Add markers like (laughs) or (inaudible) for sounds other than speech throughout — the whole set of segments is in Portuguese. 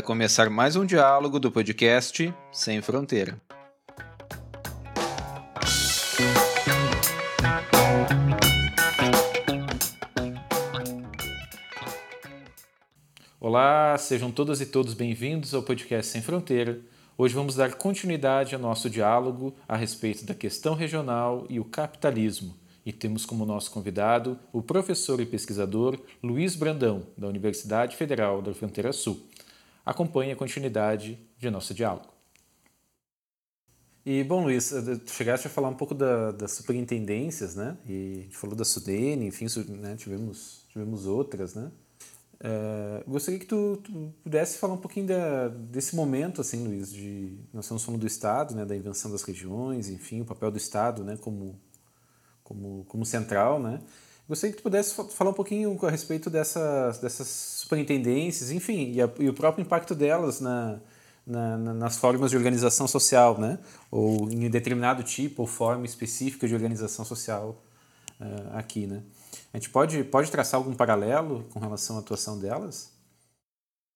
Vai começar mais um diálogo do podcast Sem Fronteira. Olá, sejam todas e todos bem-vindos ao podcast Sem Fronteira. Hoje vamos dar continuidade ao nosso diálogo a respeito da questão regional e o capitalismo e temos como nosso convidado o professor e pesquisador Luiz Brandão, da Universidade Federal da Fronteira Sul. Acompanhe a continuidade de nosso diálogo. E, bom, Luiz, eh, tu chegaste a falar um pouco da, das superintendências, né? E falou da Sudene, enfim, né? tivemos, tivemos outras, né? Uh, gostaria que tu, tu, pudesse falar um pouquinho da, desse momento, assim, Luiz, de nós estamos falando do Estado, né, da invenção das regiões, enfim, o papel do Estado, né, como como, como central, né? Gostaria que tu pudesse falar um pouquinho a respeito dessas, dessas superintendências, enfim, e, a, e o próprio impacto delas na, na, nas formas de organização social, né? Ou em determinado tipo ou forma específica de organização social uh, aqui, né? A gente pode, pode traçar algum paralelo com relação à atuação delas?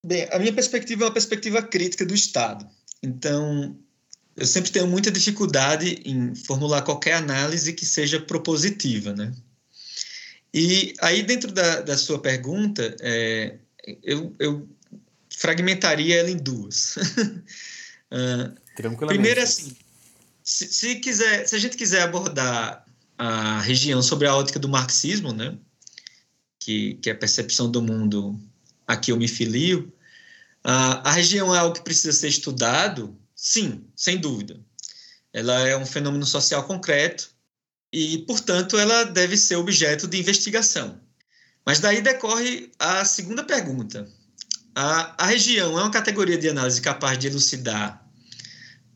Bem, a minha perspectiva é uma perspectiva crítica do Estado. Então, eu sempre tenho muita dificuldade em formular qualquer análise que seja propositiva, né? E aí, dentro da, da sua pergunta, é, eu, eu, fragmentaria ela em duas. (laughs) uh, primeiro, assim, se, se, quiser, se a gente quiser abordar a região sobre a ótica do marxismo, né, que, que é a percepção do mundo a que eu me filio, uh, a região é algo que precisa ser estudado Sim, sem dúvida. Ela é um fenômeno social concreto e, portanto, ela deve ser objeto de investigação. Mas daí decorre a segunda pergunta. A, a região é uma categoria de análise capaz de elucidar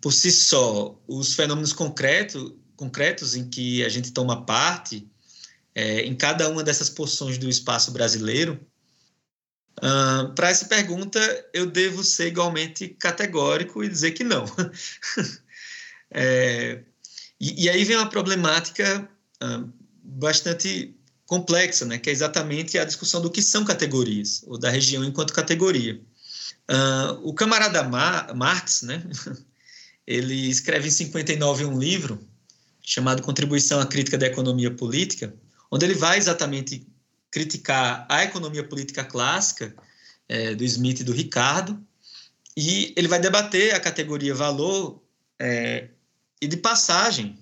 por si só os fenômenos concreto, concretos em que a gente toma parte é, em cada uma dessas porções do espaço brasileiro? Uh, Para essa pergunta, eu devo ser igualmente categórico e dizer que não. (laughs) é, e, e, aí vem uma problemática uh, bastante complexa, né, que é exatamente a discussão do que são categorias, ou da região enquanto categoria. Uh, o camarada Mar Marx, né, (laughs) ele escreve em 59 um livro chamado Contribuição à Crítica da Economia Política, onde ele vai exatamente criticar a economia política clássica é, do Smith e do Ricardo, e ele vai debater a categoria valor é, e de passagem.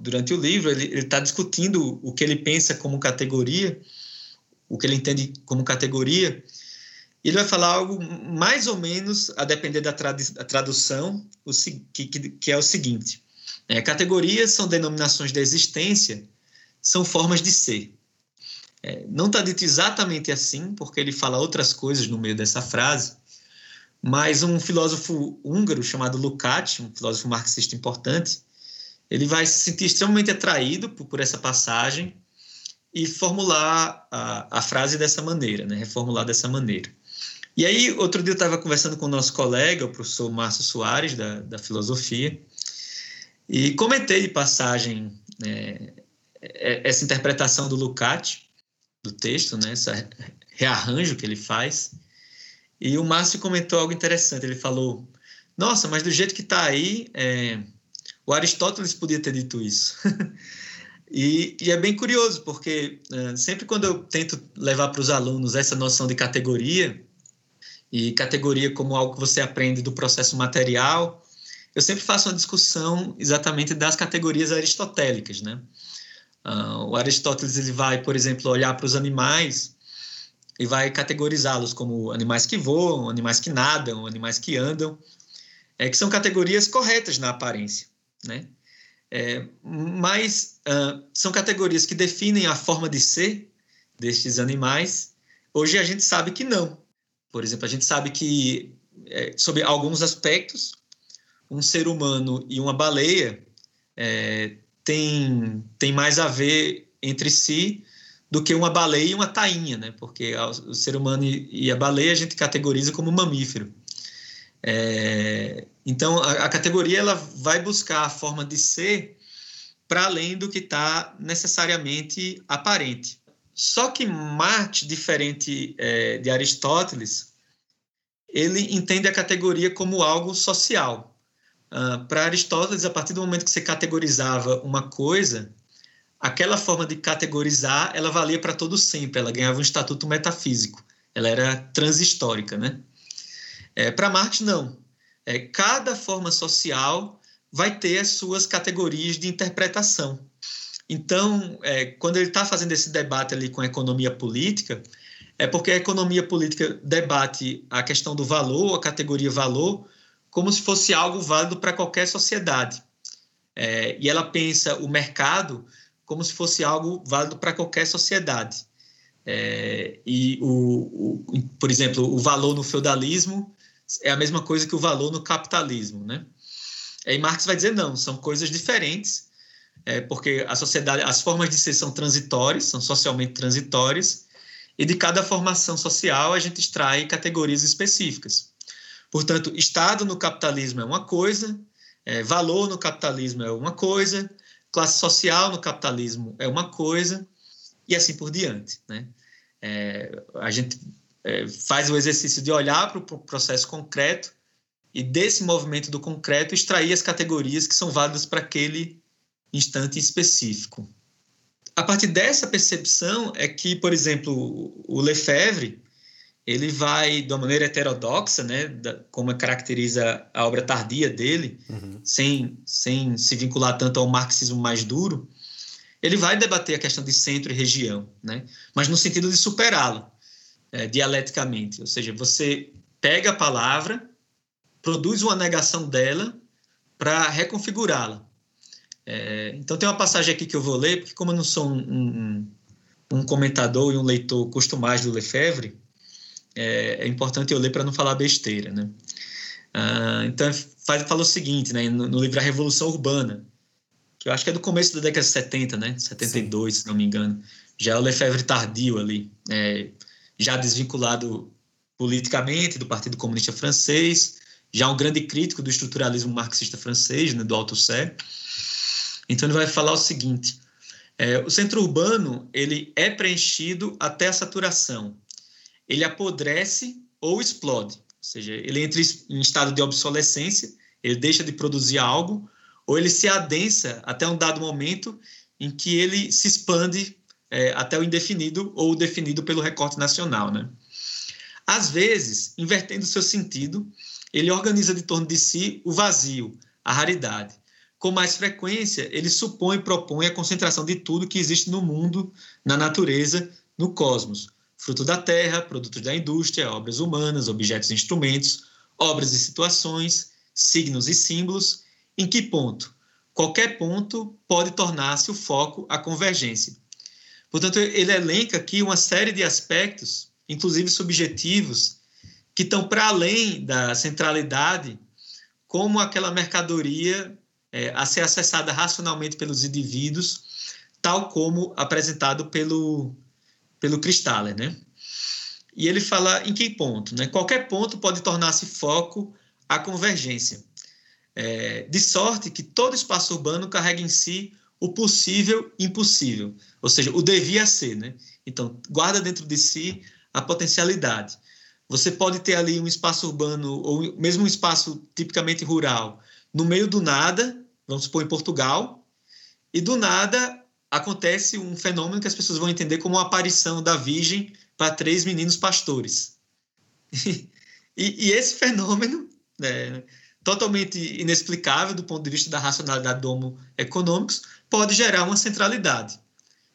Durante o livro, ele está discutindo o que ele pensa como categoria, o que ele entende como categoria, e ele vai falar algo mais ou menos, a depender da, da tradução, o, que, que, é o seguinte: é, categorias são denominações de existência, são formas de ser. É, não está dito exatamente assim, porque ele fala outras coisas no meio dessa frase, mas um filósofo húngaro chamado Lukács, um filósofo marxista importante, ele vai se sentir extremamente atraído por, por essa passagem e formular a, a frase dessa maneira, né? reformular dessa maneira. E aí, outro dia eu estava conversando com o nosso colega, o professor Márcio Soares, da, da filosofia, e comentei de passagem né, essa interpretação do Lukács, do texto, né? Esse rearranjo que ele faz. E o Márcio comentou algo interessante. Ele falou: Nossa, mas do jeito que está aí, é, o Aristóteles podia ter dito isso. (laughs) e, e, é bem curioso, porque é, sempre quando eu tento levar para os alunos essa noção de categoria, e categoria como algo que você aprende do processo material, eu sempre faço uma discussão exatamente das categorias aristotélicas, né? Uh, o Aristóteles ele vai, por exemplo, olhar para os animais e vai categorizá-los como animais que voam, animais que nadam, animais que andam, é, que são categorias corretas na aparência, né? É, mas uh, são categorias que definem a forma de ser destes animais. Hoje a gente sabe que não. Por exemplo, a gente sabe que, é, sobre alguns aspectos, um ser humano e uma baleia é, tem, tem mais a ver entre si do que uma baleia e uma tainha, né? Porque o ser humano e a baleia a gente categoriza como mamífero. É, então, a, a, categoria ela vai buscar a forma de ser para além do que está necessariamente aparente. Só que Marte, diferente é, de Aristóteles, ele entende a categoria como algo social. Uh, Para Aristóteles, a partir do momento que você categorizava uma coisa, aquela forma de categorizar, ela valia para todo sempre, ela ganhava um estatuto metafísico, ela era transhistórica, né? É, Para Marx, não. É, cada forma social vai ter as suas categorias de interpretação. Então, é, quando ele está fazendo esse debate ali com a economia política, é porque a economia política debate a questão do valor, a categoria valor, como se fosse algo válido para qualquer sociedade. É, e ela pensa o mercado como se fosse algo válido para qualquer sociedade. É, e, o, o, por exemplo, o valor no feudalismo é a mesma coisa que o valor no capitalismo. Né? E Marx vai dizer não, são coisas diferentes, é, porque a sociedade, as formas de ser são transitórias, são socialmente transitórias, e de cada formação social a gente extrai categorias específicas. Portanto, Estado no capitalismo é uma coisa, é, valor no capitalismo é uma coisa, classe social no capitalismo é uma coisa, e assim por diante. Né? É, a gente é, faz o exercício de olhar para o pro processo concreto e desse movimento do concreto extrair as categorias que são válidas para aquele instante específico. A partir dessa percepção é que, por exemplo, o Lefebvre ele vai de uma maneira heterodoxa, né, da, como caracteriza a obra tardia dele, uhum. sem, sem se vincular tanto ao marxismo mais duro, ele vai debater a questão de centro e região, né, mas no sentido de superá-lo é, dialeticamente, ou seja, você pega a palavra, produz uma negação dela para reconfigurá-la. É, então tem uma passagem aqui que eu vou ler, porque como eu não sou um, um, um comentador e um leitor costumais do Lefebvre, é, é importante eu ler para não falar besteira, né? Ah, então, faz, fala o seguinte, né, no, no, livro A Revolução Urbana, que eu acho que é do começo da década de 70, né? 72, Sim. se não me engano. Já é o Lefebvre tardio ali, é, já desvinculado politicamente do Partido Comunista Francês, já um grande crítico do estruturalismo marxista francês, né, do Althusser. Então ele vai falar o seguinte: é, o centro urbano ele é preenchido até a saturação ele apodrece ou explode. Ou seja, ele entra em estado de obsolescência, ele deixa de produzir algo, ou ele se adensa até um dado momento em que ele se expande é, até o indefinido ou o definido pelo recorte nacional. Né? Às vezes, invertendo seu sentido, ele organiza de torno de si o vazio, a raridade. Com mais frequência, ele supõe e propõe a concentração de tudo que existe no mundo, na natureza, no cosmos, fruto da terra, produtos da indústria, obras humanas, objetos e instrumentos, obras e situações, signos e símbolos, em que ponto? Qualquer ponto pode tornar-se o foco a convergência. Portanto, ele elenca aqui uma série de aspectos, inclusive subjetivos, que estão para além da centralidade, como aquela mercadoria é, a ser acessada racionalmente pelos indivíduos, tal como apresentado pelo pelo Kristaller, né? E ele fala em que ponto, né? Qualquer ponto pode tornar-se foco à convergência, é, de sorte que todo espaço urbano carrega em si o possível impossível, ou seja, o devia ser, né? Então, guarda dentro de si a potencialidade. Você pode ter ali um espaço urbano ou mesmo um espaço tipicamente rural no meio do nada, vamos supor em Portugal, e do nada acontece um fenômeno que as pessoas vão entender como a aparição da Virgem para três meninos pastores. (laughs) e, e, esse fenômeno, né, totalmente inexplicável do ponto de vista da racionalidade do Homo econômicos, pode gerar uma centralidade.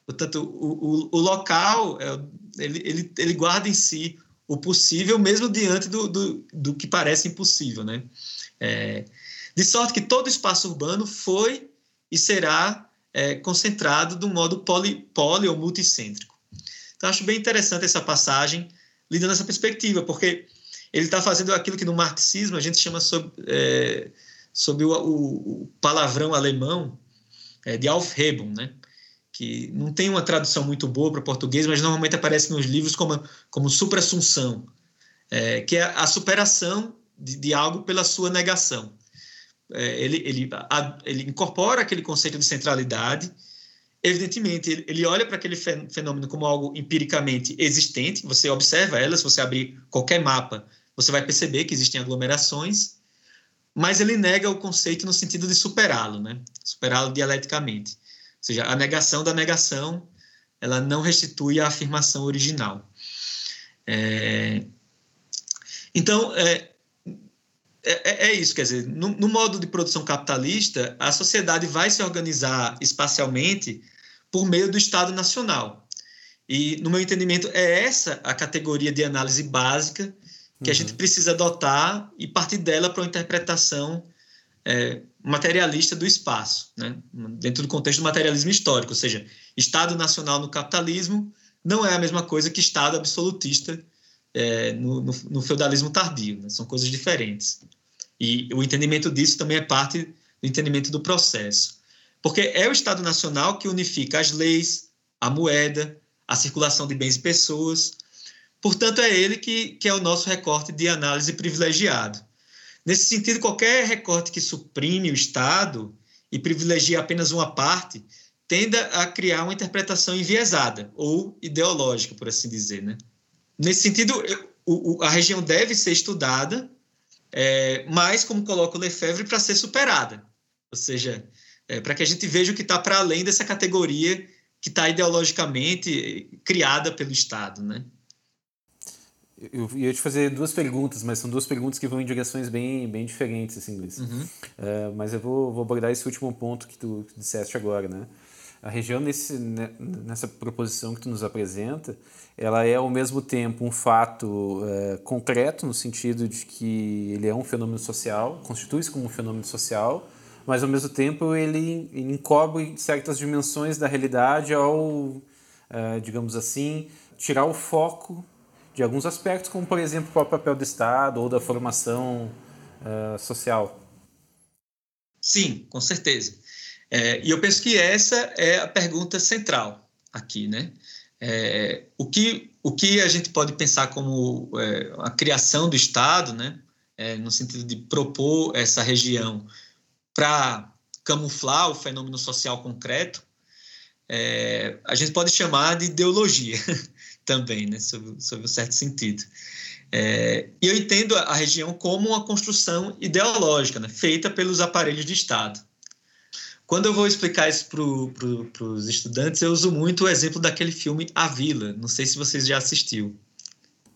Portanto, o, o, o local, é, ele, ele, ele guarda em si o possível, mesmo diante do, do, do que parece impossível. Né? É, de sorte que todo espaço urbano foi e será é, concentrado de um modo poli, poli ou multicêntrico. Então, acho bem interessante essa passagem, lidando nessa perspectiva, porque ele está fazendo aquilo que no marxismo a gente chama sobre, é, sobre o, o, o, palavrão alemão é, de Aufhebung, né? que não tem uma tradução muito boa para português, mas normalmente aparece nos livros como, como supra-assunção, é, que é a superação de, de algo pela sua negação é, ele, ele, a, ele incorpora aquele conceito de centralidade. Evidentemente, ele, ele olha para aquele fenômeno como algo empiricamente existente. Você observa ela, se você abrir qualquer mapa, você vai perceber que existem aglomerações, mas ele nega o conceito no sentido de superá-lo, né? Superá-lo dialeticamente. Ou seja, a negação da negação, ela não restitui a afirmação original. É... Então, é, é, é, isso, quer dizer, no, no, modo de produção capitalista, a sociedade vai se organizar espacialmente por meio do Estado Nacional. E, no meu entendimento, é essa a categoria de análise básica que uhum. a gente precisa adotar e partir dela para uma interpretação é, materialista do espaço, né? dentro do contexto do materialismo histórico, ou seja, Estado nacional no capitalismo não é a mesma coisa que Estado absolutista é, no, no, no, feudalismo tardio, né? são coisas diferentes. E o entendimento disso também é parte do entendimento do processo, porque é o Estado nacional que unifica as leis, a moeda, a circulação de bens e pessoas, Portanto, é ele que, que é o nosso recorte de análise privilegiado. Nesse sentido, qualquer recorte que suprime o Estado e privilegia apenas uma parte tende a criar uma interpretação enviesada ou ideológica, por assim dizer. Né? Nesse sentido, o, a região deve ser estudada, é, mas, como coloca o Lefebvre, para ser superada. Ou seja, é, para que a gente veja o que está para além dessa categoria que está ideologicamente criada pelo Estado. Né? Eu ia te fazer duas perguntas, mas são duas perguntas que vão em direções bem, bem diferentes, assim, Luiz. Uhum. Uh, mas eu vou, vou abordar esse último ponto que tu, disseste agora, né? A região, nesse, né, nessa proposição que tu nos apresenta, ela é ao mesmo tempo um fato uh, concreto, no sentido de que ele é um fenômeno social, constitui-se como um fenômeno social, mas ao mesmo tempo ele, encobre certas dimensões da realidade ao, uh, digamos assim, tirar o foco de alguns aspectos, como por exemplo o próprio papel do Estado ou da formação uh, social. Sim, com certeza. É, e eu penso que essa é a pergunta central aqui, né? É, o, que, o que a gente pode pensar como é, a criação do Estado, né? É, no sentido de propor essa região para camuflar o fenômeno social concreto, é, a gente pode chamar de ideologia. (laughs) também, né, sob, sob um certo sentido. É, eu entendo a região como uma construção ideológica, né, feita pelos aparelhos de Estado. Quando eu vou explicar isso para pro, os estudantes, eu uso muito o exemplo daquele filme A Vila. Não sei se vocês já assistiu.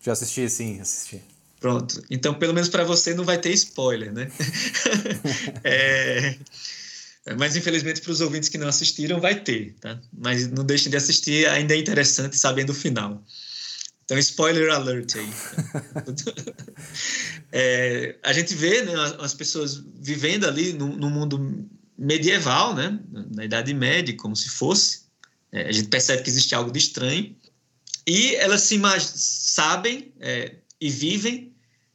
Já assisti, sim, assisti. Pronto. Então, pelo menos para você não vai ter spoiler, né? (laughs) é, mas, infelizmente, para os ouvintes que não assistiram, vai ter, tá? Mas não deixem de assistir, ainda é interessante sabendo o final. Então, spoiler alert aí. (laughs) é, a gente vê né, as pessoas vivendo ali no, no, mundo medieval, né, na Idade Média, como se fosse. É, a gente percebe que existe algo de estranho. E elas se sabem é, e vivem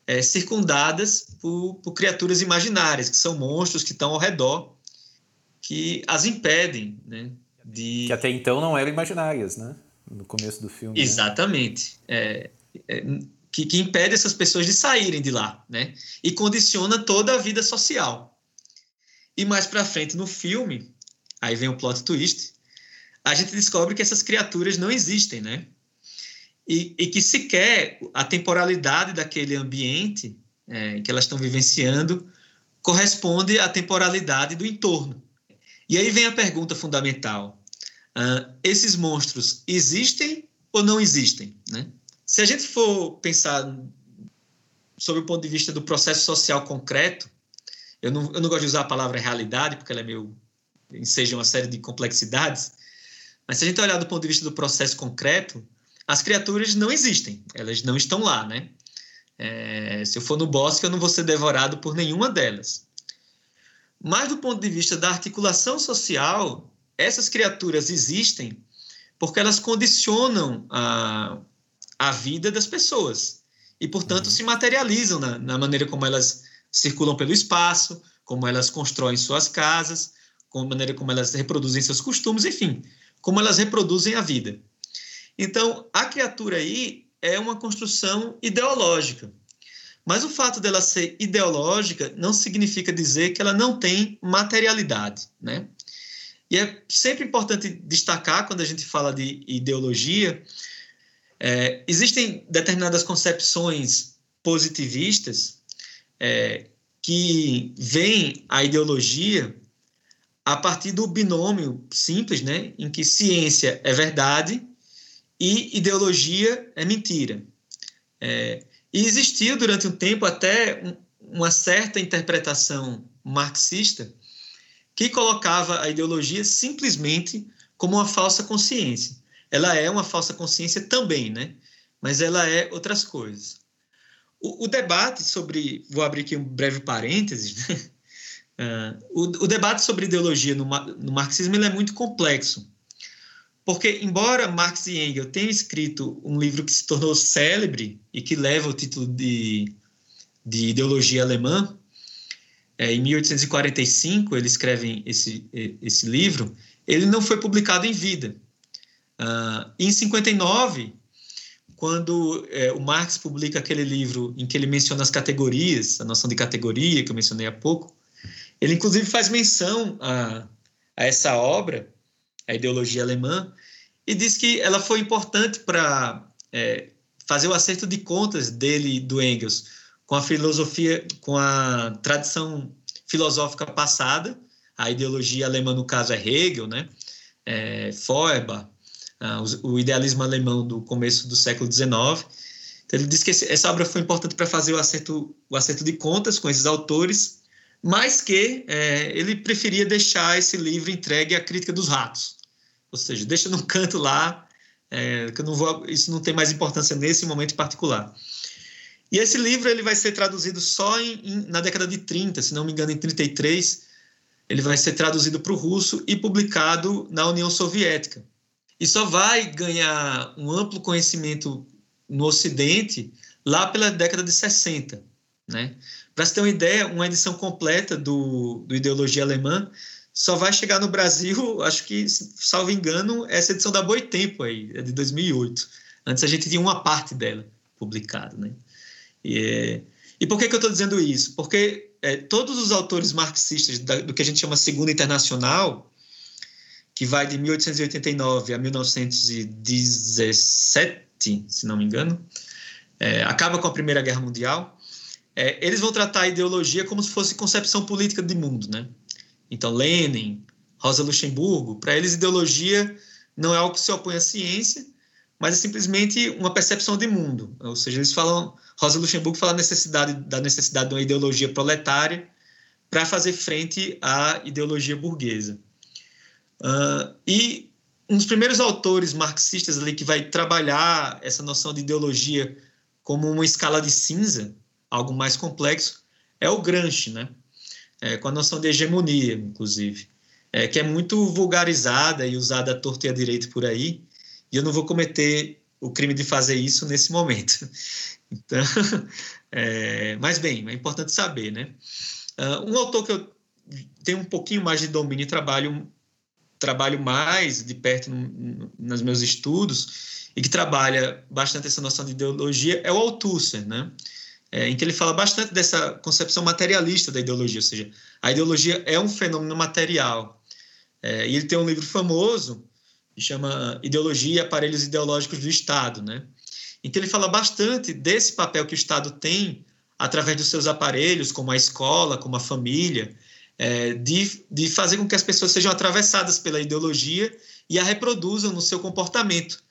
é, circundadas por, por criaturas imaginárias, que são monstros que estão ao redor que as impedem, né? De... Que até então não eram imaginárias, né? No começo do filme. Né? Exatamente. Né? Que, que impede essas pessoas de saírem de lá, né? E condiciona toda a vida social. E mais para frente no filme, aí vem o plot twist, a gente descobre que essas criaturas não existem, né? E, e que sequer a temporalidade daquele ambiente é, que elas estão vivenciando corresponde à temporalidade do entorno. E aí vem a pergunta fundamental: uh, esses monstros existem ou não existem? Né? Se a gente for pensar sob o ponto de vista do processo social concreto, eu não, eu não gosto de usar a palavra realidade, porque ela é meio. enseja uma série de complexidades, mas se a gente olhar do ponto de vista do processo concreto, as criaturas não existem, elas não estão lá, né? É, se eu for no bosque, eu não vou ser devorado por nenhuma delas. Mas do ponto de vista da articulação social, essas criaturas existem porque elas condicionam a, a vida das pessoas e, portanto, uhum. se materializam na, na maneira como elas circulam pelo espaço, como elas constroem suas casas, com a maneira como elas reproduzem seus costumes, enfim, como elas reproduzem a vida. Então, a criatura aí é uma construção ideológica. Mas o fato dela ser ideológica não significa dizer que ela não tem materialidade, né? E é sempre importante destacar, quando a gente fala de ideologia, é, existem determinadas concepções positivistas é, que veem a ideologia a partir do binômio simples, né, em que ciência é verdade e ideologia é mentira. É, e existiu durante um tempo até um, uma certa interpretação marxista que colocava a ideologia simplesmente como uma falsa consciência. Ela é uma falsa consciência também, né? Mas ela é outras coisas. O, o debate sobre, vou abrir aqui um breve parênteses, né? uh, (laughs) o, o, debate sobre ideologia no, no marxismo é muito complexo, porque embora Marx e Engels tenham escrito um livro que se tornou célebre e que leva o título de, de ideologia alemã, é, em 1845 eles escrevem esse, esse livro, ele não foi publicado em vida. Uh, em 59, quando é, o Marx publica aquele livro em que ele menciona as categorias, a noção de categoria que eu mencionei há pouco, ele inclusive faz menção a, a essa obra, a ideologia alemã, e diz que ela foi importante para é, fazer o acerto de contas dele do Engels com a filosofia, com a tradição filosófica passada, a ideologia alemã no caso é Hegel, né? É, Feuerbach, ah, o, idealismo alemão do começo do século XIX. Então, ele diz que esse, essa obra foi importante para fazer o acerto, o acerto de contas com esses autores, mas que é, ele preferia deixar esse livro entregue à crítica dos ratos, ou seja, deixa num canto lá, é, que não vou, isso não tem mais importância nesse momento particular. E esse livro ele vai ser traduzido só em, em, na década de 30, se não me engano, em 33, ele vai ser traduzido para o russo e publicado na União Soviética. E só vai ganhar um amplo conhecimento no Ocidente lá pela década de 60. Né? Para você ter uma ideia, uma edição completa do, do Ideologia Alemã só vai chegar no Brasil, (laughs) acho que, salvo engano, essa edição da Boitempo aí, é de 2008. Antes a gente tinha uma parte dela publicada, né? E, e por que, que eu estou dizendo isso? Porque é, todos os autores marxistas da, do que a gente chama Segunda Internacional, que vai de 1889 a 1917, se não me engano, é, acaba com a Primeira Guerra Mundial, é, eles vão tratar a ideologia como se fosse concepção política de mundo, né? Então, Lenin, Rosa Luxemburgo, para eles, ideologia não é algo que se opõe à ciência, mas é simplesmente uma percepção de mundo. Ou seja, eles falam, Rosa Luxemburgo fala necessidade, da necessidade de uma ideologia proletária para fazer frente à ideologia burguesa. Uh, e um dos primeiros autores marxistas ali que vai trabalhar essa noção de ideologia como uma escala de cinza, algo mais complexo, é o Gramsci, né? é, com a noção de hegemonia, inclusive, é, que é muito vulgarizada e usada à torta e à direita por aí, e eu não vou cometer o crime de fazer isso nesse momento. (laughs) Então, (laughs) é, mas bem, é importante saber, né? Uh, um autor que eu tenho um pouquinho mais de domínio e trabalho, trabalho mais de perto no, no, nos meus estudos e que trabalha bastante essa noção de ideologia é o Althusser, né? é, em que ele fala bastante dessa concepção materialista da ideologia, ou seja, a ideologia é um fenômeno material. É, e ele tem um livro famoso que chama Ideologia e Aparelhos Ideológicos do Estado, né? Então ele fala bastante desse papel que o Estado tem através dos seus aparelhos, como a escola, como a família, é, de, de fazer com que as pessoas sejam atravessadas pela ideologia e a reproduzam no seu comportamento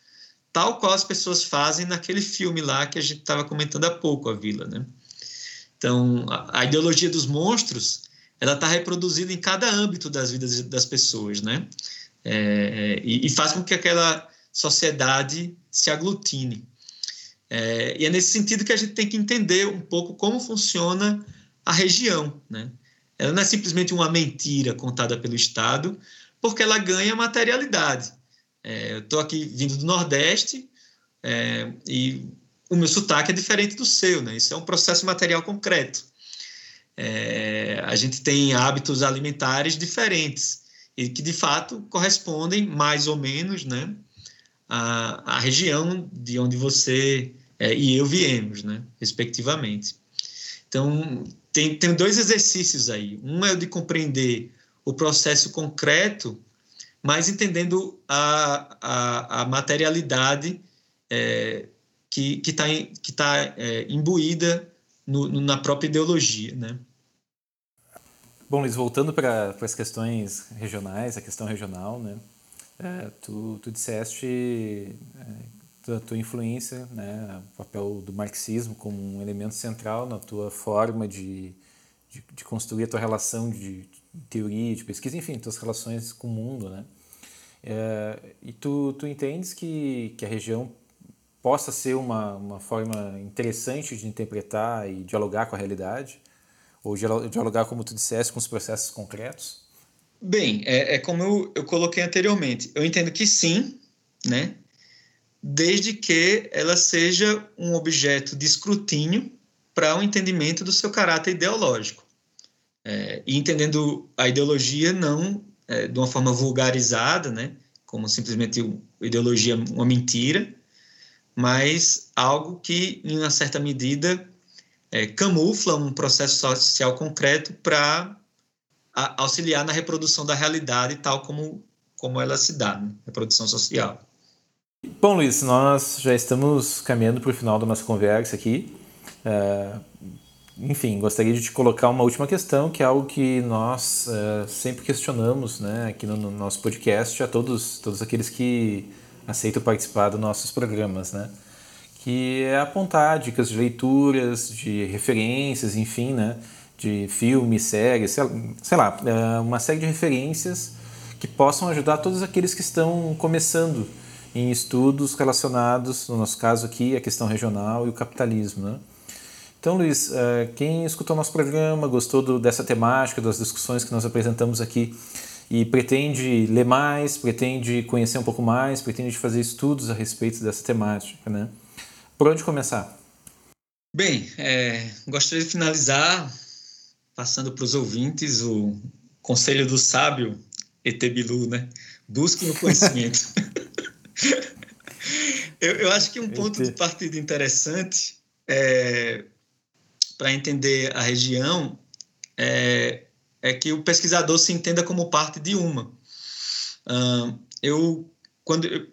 tal qual as pessoas fazem naquele filme lá que a gente estava comentando há pouco, a Vila, né? Então, a, a ideologia dos monstros, ela está reproduzida em cada âmbito das vidas das pessoas, né? É, e, e, faz com que aquela sociedade se aglutine. É, e é nesse sentido que a gente tem que entender um pouco como funciona a região, né? Ela não é simplesmente uma mentira contada pelo Estado, porque ela ganha materialidade. É, eu estou aqui vindo do Nordeste é, e o meu sotaque é diferente do seu, né? Isso é um processo material concreto. É, a gente tem hábitos alimentares diferentes e que de fato correspondem mais ou menos, né, à, à região de onde você é, e eu viemos, né, respectivamente. Então tem, tem dois exercícios aí. Um é o de compreender o processo concreto mas entendendo a, a, a materialidade é, que está que tá, é, imbuída no, no, na própria ideologia, né? Bom, Luiz, voltando para as questões regionais, a questão regional, né? É, tu, tu disseste é, da tua influência, né, o papel do marxismo como um elemento central na tua forma de, de, de construir a tua relação de, teoria, de pesquisa, enfim, tuas relações com o mundo, né? É, e tu, tu entendes que, que a região possa ser uma, uma forma interessante de interpretar e dialogar com a realidade? Ou dialogar, como tu disseste, com os processos concretos? Bem, é, é como eu, eu coloquei anteriormente. Eu entendo que sim, né? Desde que ela seja um objeto de escrutínio para o um entendimento do seu caráter ideológico. É, e entendendo a ideologia não é, de uma forma vulgarizada, né, como simplesmente ideologia uma mentira, mas algo que, em uma certa medida, é, camufla um processo social concreto para auxiliar na reprodução da realidade tal como, como ela se dá, né? reprodução social. Bom, Luiz, nós já estamos caminhando para o final da nossa conversa aqui. É, enfim, gostaria de te colocar uma última questão, que é algo que nós é, sempre questionamos né, aqui no, no, nosso podcast a todos, todos aqueles que aceitam participar dos nossos programas, né? Que é apontar dicas de leituras, de referências, enfim, né? De filmes, séries, sei, sei lá, é, uma série de referências que possam ajudar todos aqueles que estão começando em estudos relacionados, no nosso caso aqui, a questão regional e o capitalismo. Né? Então, Luiz, eh, quem escutou nosso programa, gostou do, dessa temática, das discussões que nós apresentamos aqui e pretende ler mais, pretende conhecer um pouco mais, pretende fazer estudos a respeito dessa temática, né? Por onde começar? Bem, é, gostaria de finalizar passando para os ouvintes o conselho do sábio Etebilu, né? Busquem o conhecimento. (laughs) (laughs) eu, eu, acho que um ponto de partida interessante é, para entender a região é, é, que o pesquisador se entenda como parte de uma. Uh, eu, quando, eu,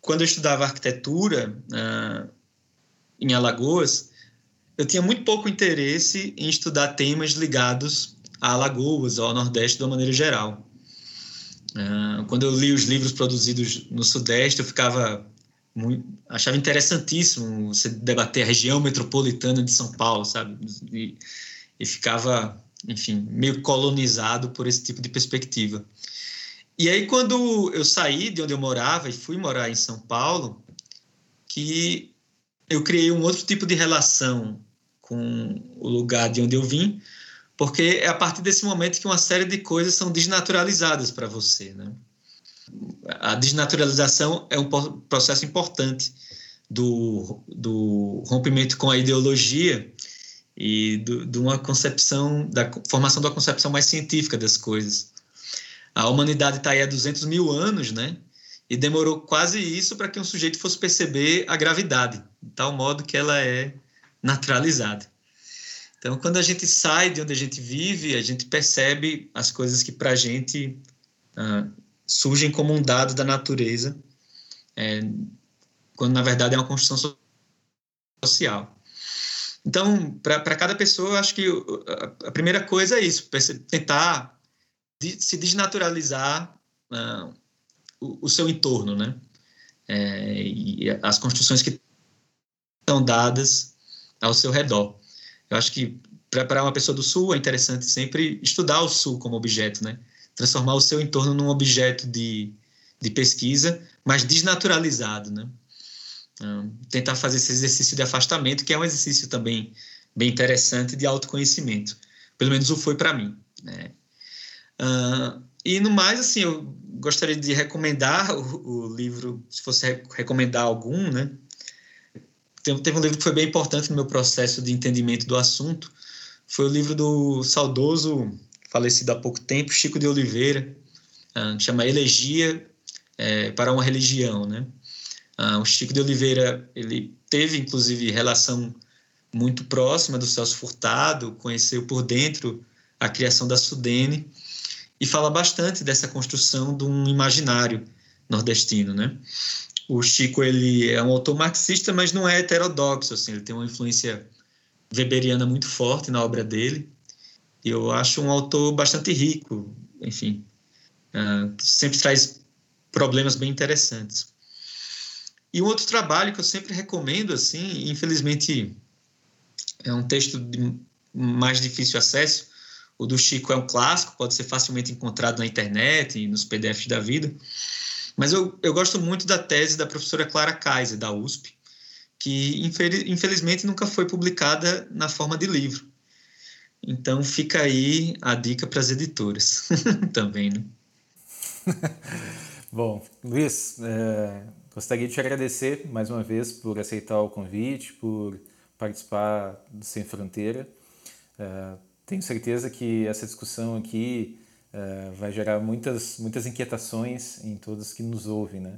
quando eu estudava arquitetura uh, em Alagoas, eu tinha muito pouco interesse em estudar temas ligados a Alagoas ou ao Nordeste de uma maneira geral. Uh, quando eu li os livros produzidos no Sudeste, eu ficava muito, achava interessantíssimo você debater a região metropolitana de São Paulo, sabe? E, e ficava, enfim, meio colonizado por esse tipo de perspectiva. E aí, quando eu saí de onde eu morava e fui morar em São Paulo, que eu criei um outro tipo de relação com o lugar de onde eu vim, porque é a partir desse momento que uma série de coisas são desnaturalizadas para você, né? A desnaturalização é um processo importante do, do rompimento com a ideologia e de uma concepção, da formação da concepção mais científica das coisas. A humanidade está aí há 200 mil anos, né? E demorou quase isso para que um sujeito fosse perceber a gravidade, de tal modo que ela é naturalizada. Então, quando a gente sai de onde a gente vive, a gente percebe as coisas que para a gente ah, surgem como um dado da natureza, é, quando na verdade é uma construção social. Então, para cada pessoa, eu acho que a, primeira coisa é isso: tentar se desnaturalizar ah, o, o, seu entorno, né? É, e as construções que estão dadas ao seu redor. Eu acho que para uma pessoa do Sul é interessante sempre estudar o Sul como objeto, né? Transformar o seu entorno num objeto de, de pesquisa, mas desnaturalizado, né? Um, tentar fazer esse exercício de afastamento, que é um exercício também bem interessante de autoconhecimento. Pelo menos o foi para mim, né? Uh, e no mais, assim, eu gostaria de recomendar (laughs) o, o livro, se fosse recomendar algum, né? Teve um livro que foi bem importante no meu processo de entendimento do assunto, foi o livro do saudoso, falecido há pouco tempo, Chico de Oliveira, uh, chama Elegia é, para uma Religião, né? Uh, o Chico de Oliveira, ele teve, inclusive, relação muito próxima do Celso Furtado, conheceu por dentro a criação da Sudene, e fala bastante dessa construção de um imaginário nordestino, né? O Chico ele é um autor marxista, mas não é heterodoxo, assim, ele tem uma influência weberiana muito forte na obra dele. Eu acho um autor bastante rico, enfim, uh, sempre traz problemas bem interessantes. E um outro trabalho que eu sempre recomendo, assim, infelizmente é um texto de mais difícil acesso, o do Chico é um clássico, pode ser facilmente encontrado na internet e nos PDFs da vida, mas eu, eu gosto muito da tese da professora Clara Kaiser, da USP, que infelizmente nunca foi publicada na forma de livro. Então fica aí a dica para as editoras (laughs) também, né? (laughs) Bom, Luiz, é, gostaria de te agradecer mais uma vez por aceitar o convite, por participar do Sem Fronteira. É, tenho certeza que essa discussão aqui é, vai gerar muitas, muitas inquietações em todos que nos ouvem, né?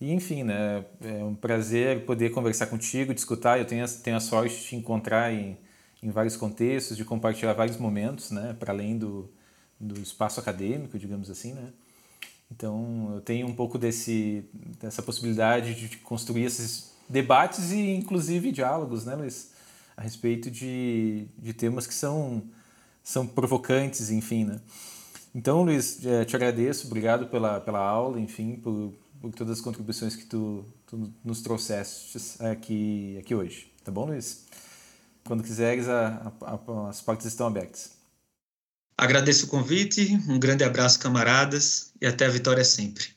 E, enfim, né, é um prazer poder conversar contigo, discutir. Eu tenho, tenho a sorte de te encontrar em, em vários contextos, de compartilhar vários momentos, né, para além do, do espaço acadêmico, digamos assim, né? Então, eu tenho um pouco desse, dessa possibilidade de construir esses debates e, inclusive, diálogos, né, Luiz? A respeito de, de temas que são, são provocantes, enfim, né? Então, Luiz, é, te agradeço, obrigado pela, pela aula, enfim, por, por todas as contribuições que tu, tu nos trouxeste aqui, aqui hoje. Tá bom, Luiz? Quando quiseres, a, a, as portas estão abertas. Agradeço o convite, um grande abraço, camaradas, e até a vitória sempre.